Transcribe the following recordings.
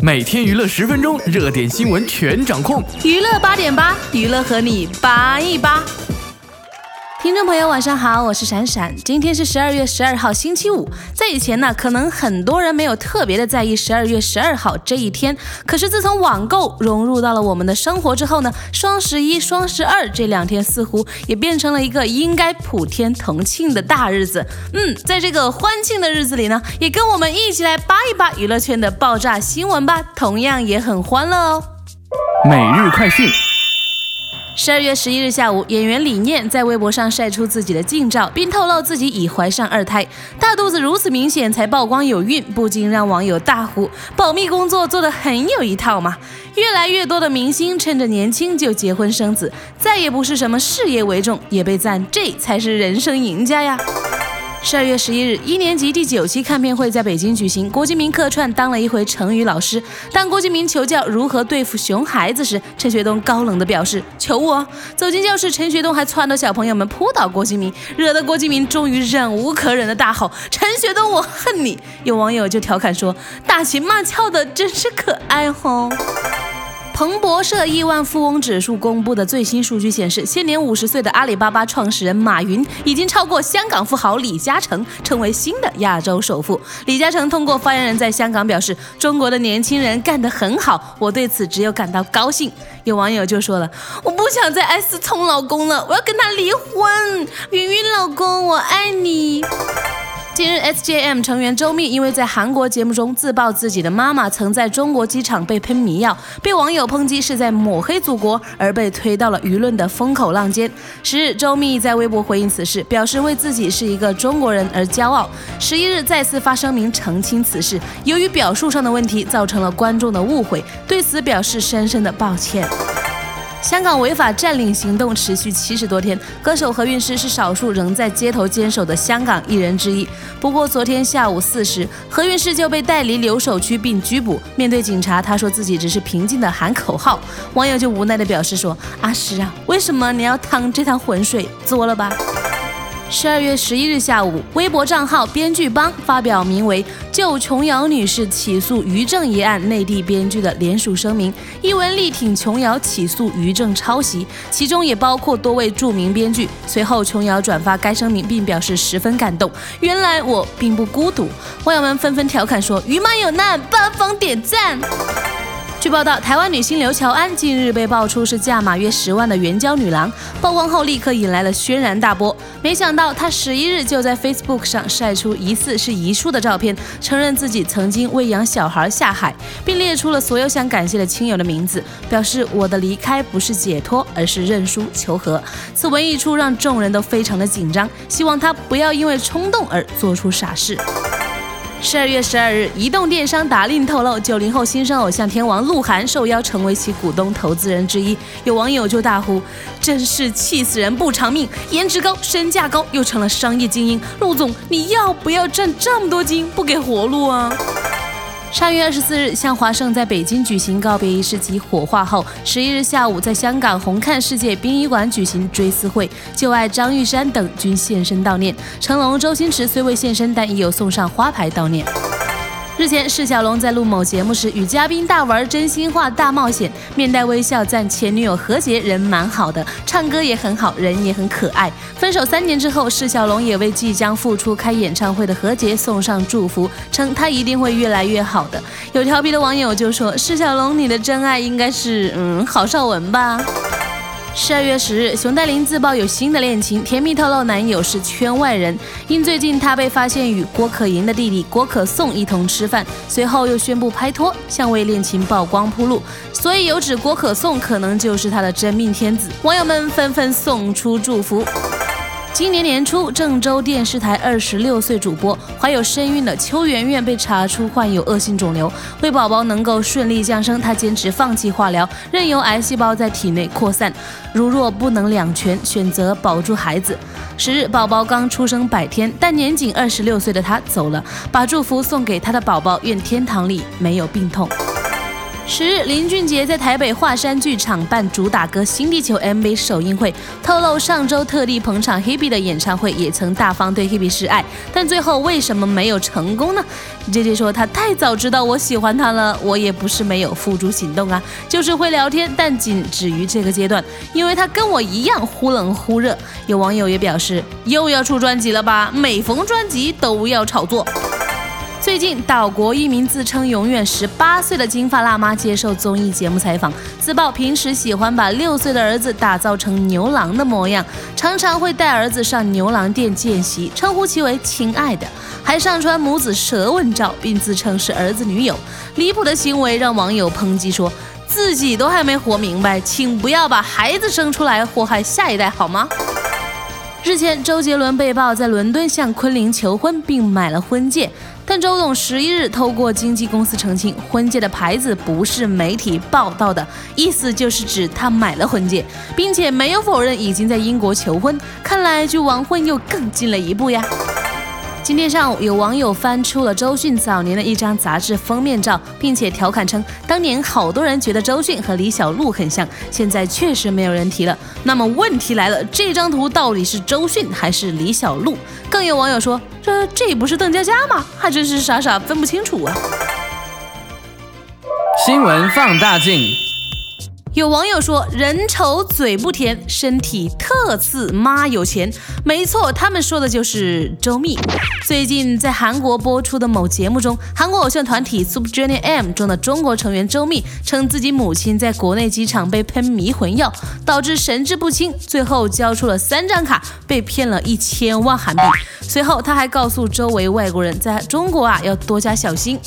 每天娱乐十分钟，热点新闻全掌控。娱乐八点八，娱乐和你扒一扒。听众朋友，晚上好，我是闪闪。今天是十二月十二号，星期五。在以前呢，可能很多人没有特别的在意十二月十二号这一天。可是自从网购融入到了我们的生活之后呢，双十一、双十二这两天似乎也变成了一个应该普天同庆的大日子。嗯，在这个欢庆的日子里呢，也跟我们一起来扒一扒娱乐圈的爆炸新闻吧，同样也很欢乐哦。每日快讯。十二月十一日下午，演员李念在微博上晒出自己的近照，并透露自己已怀上二胎，大肚子如此明显才曝光有孕，不禁让网友大呼：保密工作做得很有一套嘛！越来越多的明星趁着年轻就结婚生子，再也不是什么事业为重，也被赞这才是人生赢家呀！十二月十一日，一年级第九期看片会在北京举行。郭敬明客串当了一回成语老师。当郭敬明求教如何对付熊孩子时，陈学冬高冷地表示：“求我！”走进教室，陈学冬还撺掇小朋友们扑倒郭敬明，惹得郭敬明终于忍无可忍的大吼：“陈学冬，我恨你！”有网友就调侃说：“打情骂俏的真是可爱吼。”彭博社亿万富翁指数公布的最新数据显示，现年五十岁的阿里巴巴创始人马云已经超过香港富豪李嘉诚，成为新的亚洲首富。李嘉诚通过发言人在香港表示：“中国的年轻人干得很好，我对此只有感到高兴。”有网友就说了：“我不想再爱思聪老公了，我要跟他离婚。”云云老公，我爱你。近日，SJM 成员周密因为在韩国节目中自曝自己的妈妈曾在中国机场被喷迷药，被网友抨击是在抹黑祖国，而被推到了舆论的风口浪尖。十日，周密在微博回应此事，表示为自己是一个中国人而骄傲。十一日，再次发声明澄清此事，由于表述上的问题造成了观众的误会，对此表示深深的抱歉。香港违法占领行动持续七十多天，歌手何韵诗是少数仍在街头坚守的香港艺人之一。不过昨天下午四时，何韵诗就被带离留守区并拘捕。面对警察，她说自己只是平静的喊口号。网友就无奈的表示说：“阿诗啊，为什么你要趟这趟浑水？作了吧。”十二月十一日下午，微博账号“编剧帮”发表名为“就琼瑶女士起诉于正一案内地编剧的联署声明”，一文力挺琼瑶起诉于正抄袭，其中也包括多位著名编剧。随后，琼瑶转发该声明，并表示十分感动。原来我并不孤独，网友们纷纷调侃说：“于妈有难，八方点赞。”据报道，台湾女星刘乔安近日被爆出是价码约十万的援交女郎，曝光后立刻引来了轩然大波。没想到她十一日就在 Facebook 上晒出疑似是遗书的照片，承认自己曾经喂养小孩下海，并列出了所有想感谢的亲友的名字，表示我的离开不是解脱，而是认输求和。此文一出，让众人都非常的紧张，希望她不要因为冲动而做出傻事。十二月十二日，移动电商达令透露，九零后新生偶像天王鹿晗受邀成为其股东投资人之一。有网友就大呼：“真是气死人不偿命！颜值高，身价高，又成了商业精英。鹿总，你要不要挣这么多金，不给活路啊？”上月二十四日，向华胜在北京举行告别仪式及火化后，十一日下午在香港红磡世界殡仪馆举行追思会，旧爱张玉山等均现身悼念。成龙、周星驰虽未现身，但已有送上花牌悼念。日前，释小龙在录某节目时与嘉宾大玩真心话大冒险，面带微笑赞前女友何洁人蛮好的，唱歌也很好，人也很可爱。分手三年之后，释小龙也为即将复出开演唱会的何洁送上祝福，称她一定会越来越好的。有调皮的网友就说：“释小龙，你的真爱应该是嗯郝邵文吧。”十二月十日，熊黛林自曝有新的恋情，甜蜜透露男友是圈外人。因最近她被发现与郭可盈的弟弟郭可颂一同吃饭，随后又宣布拍拖，向为恋情曝光铺路，所以有指郭可颂可能就是她的真命天子。网友们纷纷送出祝福。今年年初，郑州电视台二十六岁主播怀有身孕的邱媛媛被查出患有恶性肿瘤，为宝宝能够顺利降生，她坚持放弃化疗，任由癌细胞在体内扩散。如若不能两全，选择保住孩子。十日，宝宝刚出生百天，但年仅二十六岁的她走了，把祝福送给她的宝宝，愿天堂里没有病痛。十日，林俊杰在台北华山剧场办主打歌《新地球》MV 首映会，透露上周特地捧场 Hebe 的演唱会，也曾大方对 Hebe 示爱，但最后为什么没有成功呢？姐姐说他太早知道我喜欢他了，我也不是没有付诸行动啊，就是会聊天，但仅止于这个阶段，因为他跟我一样忽冷忽热。有网友也表示，又要出专辑了吧？每逢专辑都要炒作。最近，岛国一名自称永远十八岁的金发辣妈接受综艺节目采访，自曝平时喜欢把六岁的儿子打造成牛郎的模样，常常会带儿子上牛郎店见习，称呼其为“亲爱的”，还上传母子舌吻照，并自称是儿子女友。离谱的行为让网友抨击说：“自己都还没活明白，请不要把孩子生出来祸害下一代好吗？”日前，周杰伦被曝在伦敦向昆凌求婚，并买了婚戒。但周董十一日透过经纪公司澄清，婚戒的牌子不是媒体报道的，意思就是指他买了婚戒，并且没有否认已经在英国求婚。看来距完婚又更近了一步呀。今天上午，有网友翻出了周迅早年的一张杂志封面照，并且调侃称，当年好多人觉得周迅和李小璐很像，现在确实没有人提了。那么问题来了，这张图到底是周迅还是李小璐？更有网友说，这这不是邓家佳吗？还真是傻傻分不清楚啊！新闻放大镜。有网友说：“人丑嘴不甜，身体特次妈有钱。”没错，他们说的就是周密。最近在韩国播出的某节目中，韩国偶像团体 Super Junior M 中的中国成员周密称自己母亲在国内机场被喷迷魂药，导致神志不清，最后交出了三张卡，被骗了一千万韩币。随后他还告诉周围外国人，在中国啊要多加小心。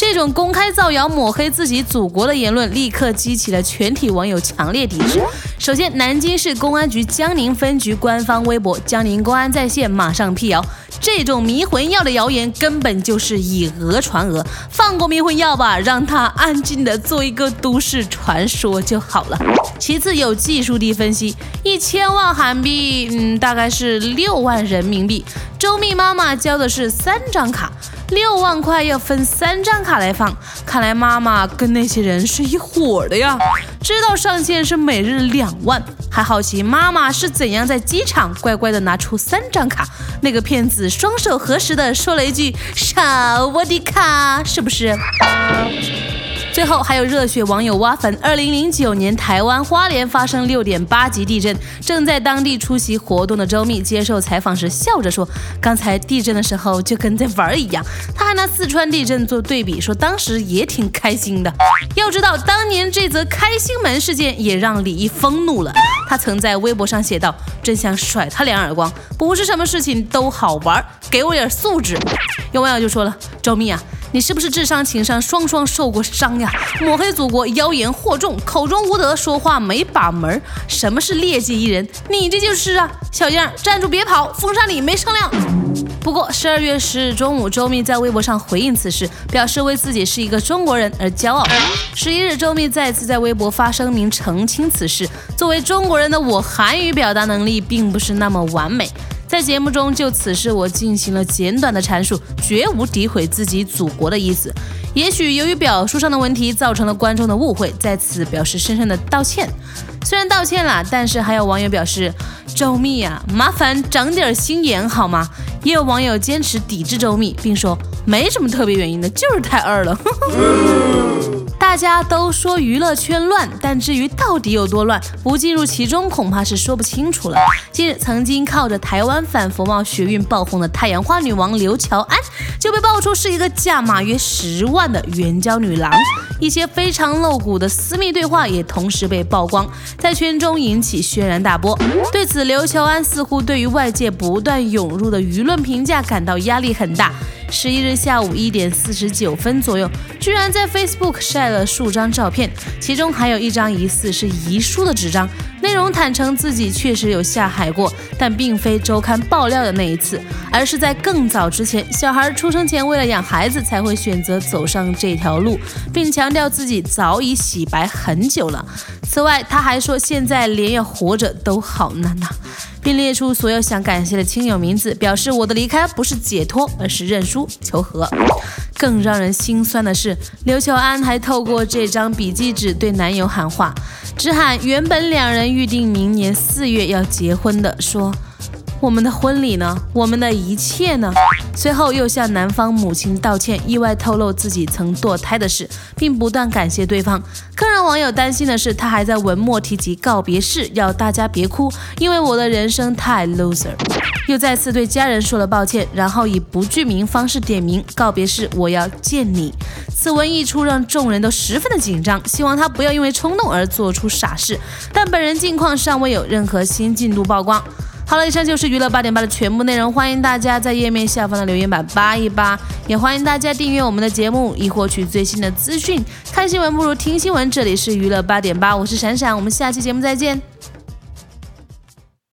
这种公开造谣、抹黑自己祖国的言论，立刻激起了全体网友强烈抵制。首先，南京市公安局江宁分局官方微博“江宁公安在线”马上辟谣，这种迷魂药的谣言根本就是以讹传讹，放过迷魂药吧，让它安静的做一个都市传说就好了。其次，有技术地分析，一千万韩币，嗯，大概是六万人民币。周密妈妈交的是三张卡。六万块要分三张卡来放，看来妈妈跟那些人是一伙的呀。知道上限是每日两万，还好奇妈妈是怎样在机场乖乖的拿出三张卡。那个骗子双手合十的说了一句“少我的卡”，是不是？最后还有热血网友挖坟。二零零九年，台湾花莲发生六点八级地震，正在当地出席活动的周密接受采访时笑着说：“刚才地震的时候就跟在玩儿一样。”他还拿四川地震做对比，说当时也挺开心的。要知道，当年这则开心门事件也让李易疯怒了。他曾在微博上写道：“真想甩他两耳光，不是什么事情都好玩，给我点素质。”有网友就说了：“周密啊。”你是不是智商情商双双受过伤呀？抹黑祖国，妖言惑众，口中无德，说话没把门。什么是劣迹艺人？你这就是啊！小样，站住别跑，封杀你没商量。不过十二月十日中午，周密在微博上回应此事，表示为自己是一个中国人而骄傲。十一日，周密再次在微博发声明澄清此事。作为中国人的我，韩语表达能力并不是那么完美。在节目中就此事我进行了简短的阐述，绝无诋毁自己祖国的意思。也许由于表述上的问题造成了观众的误会，在此表示深深的道歉。虽然道歉了，但是还有网友表示：“周密啊，麻烦长点心眼好吗？”也有网友坚持抵制周密，并说没什么特别原因的，就是太二了。大家都说娱乐圈乱，但至于到底有多乱，不进入其中恐怕是说不清楚了。近日，曾经靠着台湾反佛贸学运爆红的太阳花女王刘乔安，就被爆出是一个价码约十万的援交女郎。一些非常露骨的私密对话也同时被曝光，在圈中引起轩然大波。对此，刘乔安似乎对于外界不断涌入的舆论评价感到压力很大。十一日下午一点四十九分左右，居然在 Facebook 晒了数张照片，其中还有一张疑似是遗书的纸张，内容坦诚自己确实有下海过，但并非周刊爆料的那一次，而是在更早之前，小孩出生前为了养孩子才会选择走上这条路，并强调自己早已洗白很久了。此外，他还说现在连要活着都好难呐。并列出所有想感谢的亲友名字，表示我的离开不是解脱，而是认输求和。更让人心酸的是，刘乔安还透过这张笔记纸对男友喊话，只喊原本两人预定明年四月要结婚的，说。我们的婚礼呢？我们的一切呢？随后又向男方母亲道歉，意外透露自己曾堕胎的事，并不断感谢对方。更让网友担心的是，他还在文末提及告别式，要大家别哭，因为我的人生太 loser。又再次对家人说了抱歉，然后以不具名方式点名告别式，我要见你。此文一出，让众人都十分的紧张，希望他不要因为冲动而做出傻事。但本人近况尚未有任何新进度曝光。好了，以上就是娱乐八点八的全部内容。欢迎大家在页面下方的留言板扒一扒，也欢迎大家订阅我们的节目，以获取最新的资讯。看新闻不如听新闻，这里是娱乐八点八，我是闪闪，我们下期节目再见。